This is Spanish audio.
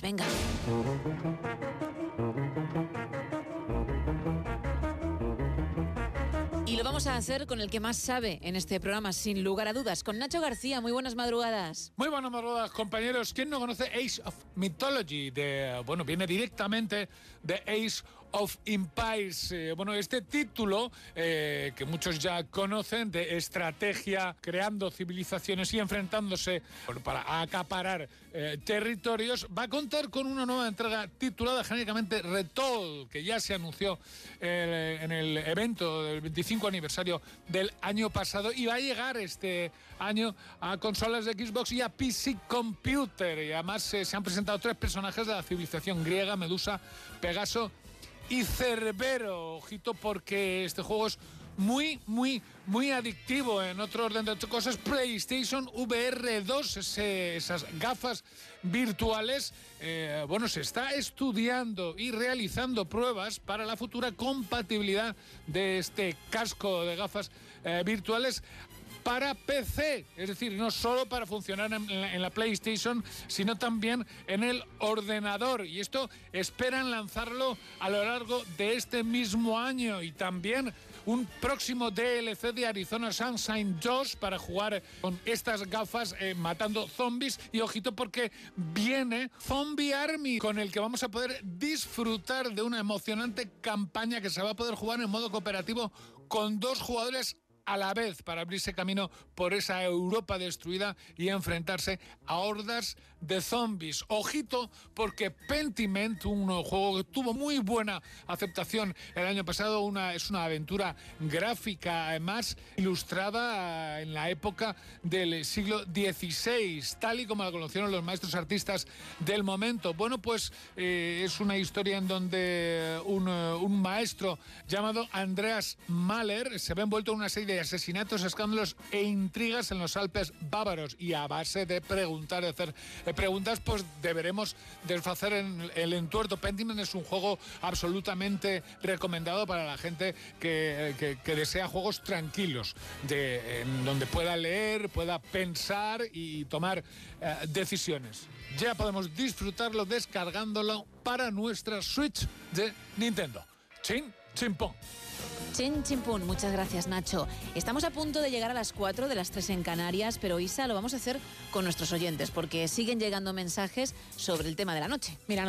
Venga. Y lo vamos a hacer con el que más sabe en este programa, sin lugar a dudas, con Nacho García. Muy buenas madrugadas. Muy buenas madrugadas, compañeros. ¿Quién no conoce Ace of Mythology? De, bueno, viene directamente de Ace of Empires. Eh, bueno, este título, eh, que muchos ya conocen, de estrategia creando civilizaciones y enfrentándose para acaparar eh, territorios, va a contar con una nueva entrega titulada genéricamente Retold, que ya se anunció en el evento del 25 aniversario del año pasado y va a llegar este año a consolas de Xbox y a PC Computer. Y además eh, se han presentado tres personajes de la civilización griega, Medusa, Pegaso y Cerbero. Ojito porque este juego es muy, muy, muy adictivo. En otro orden de cosas, PlayStation VR 2, esas gafas virtuales, eh, bueno, se está estudiando y realizando pruebas para la futura compatibilidad de este casco de gafas eh, virtuales para PC, es decir, no solo para funcionar en, la, PlayStation, sino también en el ordenador. Y esto esperan lanzarlo a lo largo de este mismo año y también un próximo DLC de Arizona Sunshine 2 para jugar con estas gafas eh, matando zombies. Y ojito porque viene Zombie Army con el que vamos a poder disfrutar de una emocionante campaña que se va a poder jugar en modo cooperativo con dos jugadores a la vez para abrirse camino por esa Europa destruida y enfrentarse a hordas de zombies. Ojito, porque Pentiment, un juego que tuvo muy buena aceptación el año pasado, una, es una aventura gráfica, además ilustrada en la época del siglo XVI, tal y como la conocieron los maestros artistas del momento. Bueno, pues eh, es una historia en donde un, un maestro llamado Andreas Mahler se ve envuelto en una serie de asesinatos, escándalos e intrigas en los Alpes bávaros. Y a base de preguntar, hacer eh, preguntas, pues deberemos desfacer en el entuerto. Pentiment es un juego absolutamente recomendado para la gente que, desea juegos tranquilos, de, en donde pueda leer, pueda pensar y tomar eh, decisiones. Ya podemos disfrutarlo descargándolo para nuestra Switch de Nintendo. Chin, chimpón. Chin Chimpún, muchas gracias Nacho. Estamos a punto de llegar a las 4 de las 3 en Canarias, pero Isa lo vamos a hacer con nuestros oyentes porque siguen llegando mensajes sobre el tema de la noche. Mira,